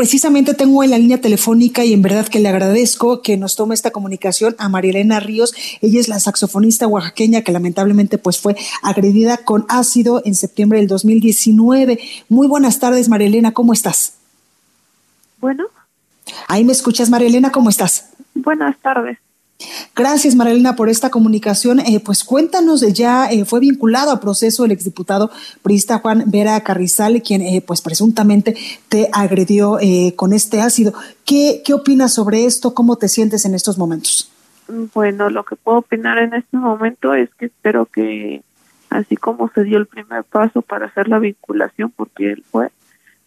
Precisamente tengo en la línea telefónica y en verdad que le agradezco que nos tome esta comunicación a Marielena Ríos. Ella es la saxofonista oaxaqueña que lamentablemente pues fue agredida con ácido en septiembre del 2019. Muy buenas tardes, Marielena, ¿cómo estás? Bueno. Ahí me escuchas, Marielena, ¿cómo estás? Buenas tardes. Gracias, Marilena, por esta comunicación. Eh, pues cuéntanos, ya eh, fue vinculado a proceso el exdiputado priista Juan Vera Carrizal, quien eh, pues presuntamente te agredió con este ácido. ¿Qué, ¿Qué opinas sobre esto? ¿Cómo te sientes en estos momentos? Bueno, lo que puedo opinar en este momento es que espero que, así como se dio el primer paso para hacer la vinculación, porque él fue,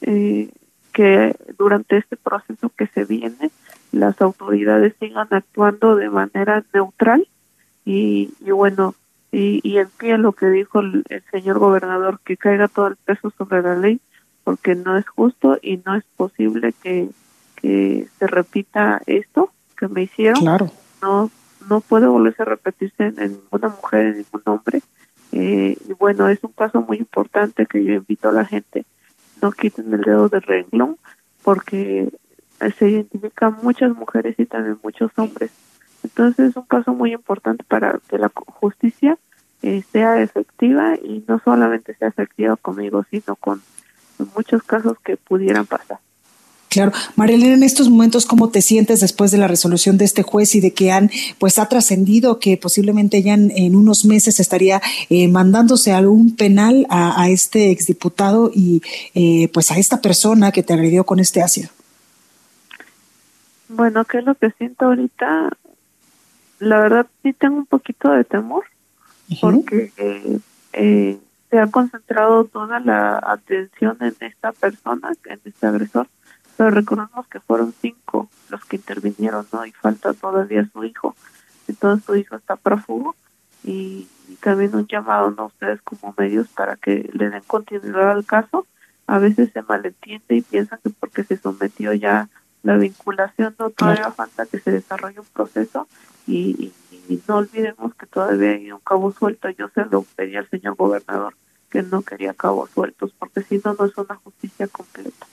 que durante este proceso que se viene, las autoridades sigan actuando de manera neutral y, y bueno, y, y en pie lo que dijo el, señor gobernador, que caiga todo el peso sobre la ley, porque no es justo y no es posible que, que se repita esto que me hicieron. Claro. No, no puede volverse a repetirse en, ninguna mujer, en ningún hombre. Eh, y bueno, es un caso muy importante que yo invito a la gente, no quiten el dedo de renglón, porque se identifican muchas mujeres y también muchos hombres. Entonces es un caso muy importante para que la justicia eh, sea efectiva y no solamente sea efectiva conmigo, sino con muchos casos que pudieran pasar. Claro. Marilena, en estos momentos, ¿cómo te sientes después de la resolución de este juez y de que han, pues ha trascendido que posiblemente ya en, unos meses estaría eh, mandándose algún penal a, a este exdiputado y eh, pues a esta persona que te agredió con este ácido? Bueno, ¿qué es lo que siento ahorita? La verdad sí tengo un poquito de temor porque eh, eh, se ha concentrado toda la atención en esta persona, en este agresor, pero recordemos que fueron cinco los que intervinieron, ¿no? Y falta todavía su hijo. Entonces su hijo está prófugo y, y también un llamado, ¿no? Ustedes como medios para que le den continuidad al caso. A veces se malentiende y piensan que porque se sometió ya la vinculación no todavía falta que se desarrolle un proceso y, no olvidemos que todavía hay un cabo suelto. Yo se lo pedí al señor gobernador que no quería cabos sueltos porque si no, no es una justicia completa.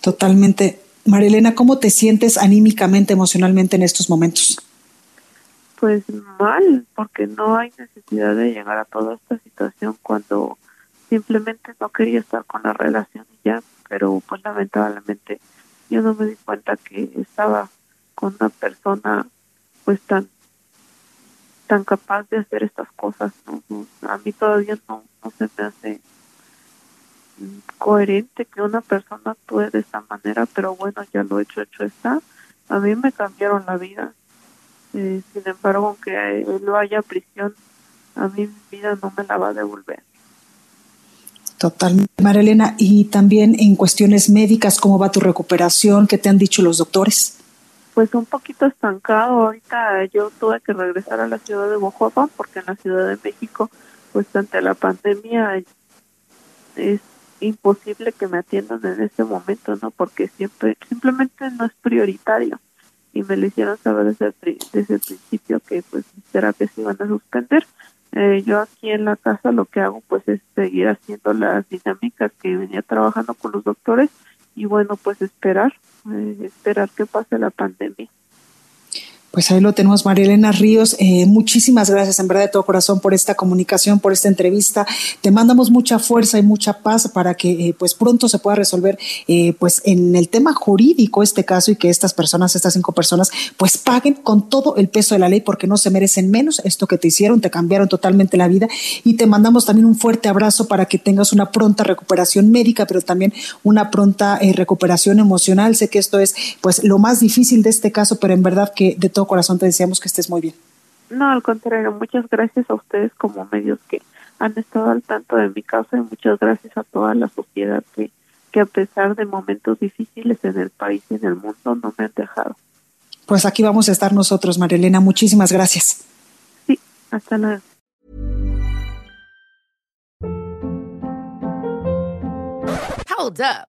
Totalmente. Marilena, ¿cómo te sientes anímicamente, emocionalmente en estos momentos? Pues mal, porque no hay necesidad de llegar a toda esta situación cuando simplemente no quería estar con la relación y ya, pero pues lamentablemente yo no me di cuenta que estaba con una persona pues tan tan capaz de hacer estas cosas a mí todavía no, no se me hace coherente que una persona actúe de esta manera pero bueno ya lo hecho hecho está. A mí me cambiaron la vida. Eh, sin embargo aunque él lo haya prisión a mí mi vida no me la va a devolver Totalmente, Marilena. Y también en cuestiones médicas, ¿cómo va tu recuperación? ¿Qué te han dicho los doctores? Pues un poquito estancado. Ahorita yo tuve que regresar a la ciudad de Bojopa porque en la Ciudad de México, pues ante la pandemia es imposible que me atiendan en este momento, ¿no? Porque siempre simplemente no es prioritario. Y me lo hicieron saber desde desde el principio que pues mis terapias iban a suspender eh, yo aquí en la casa lo que hago pues es seguir haciendo las dinámicas que venía trabajando con los doctores y bueno pues esperar, eh, esperar que pase la pandemia. Pues ahí lo tenemos, María Elena Ríos. Eh, muchísimas gracias, en verdad, de todo corazón, por esta comunicación, por esta entrevista. Te mandamos mucha fuerza y mucha paz para que, eh, pues, pronto se pueda resolver, eh, pues, en el tema jurídico este caso y que estas personas, estas cinco personas, pues, paguen con todo el peso de la ley porque no se merecen menos esto que te hicieron, te cambiaron totalmente la vida y te mandamos también un fuerte abrazo para que tengas una pronta recuperación médica, pero también una pronta recuperación emocional. Sé que esto es, pues, lo más difícil de este caso, pero en verdad que de todo corazón te deseamos que estés muy bien. No, al contrario, muchas gracias a ustedes como medios que han estado al tanto de mi caso y muchas gracias a toda la sociedad que que a pesar de momentos difíciles en el país y en el mundo no me han dejado. Pues aquí vamos a estar nosotros, Marilena. Muchísimas gracias. Sí, hasta luego. Hold up.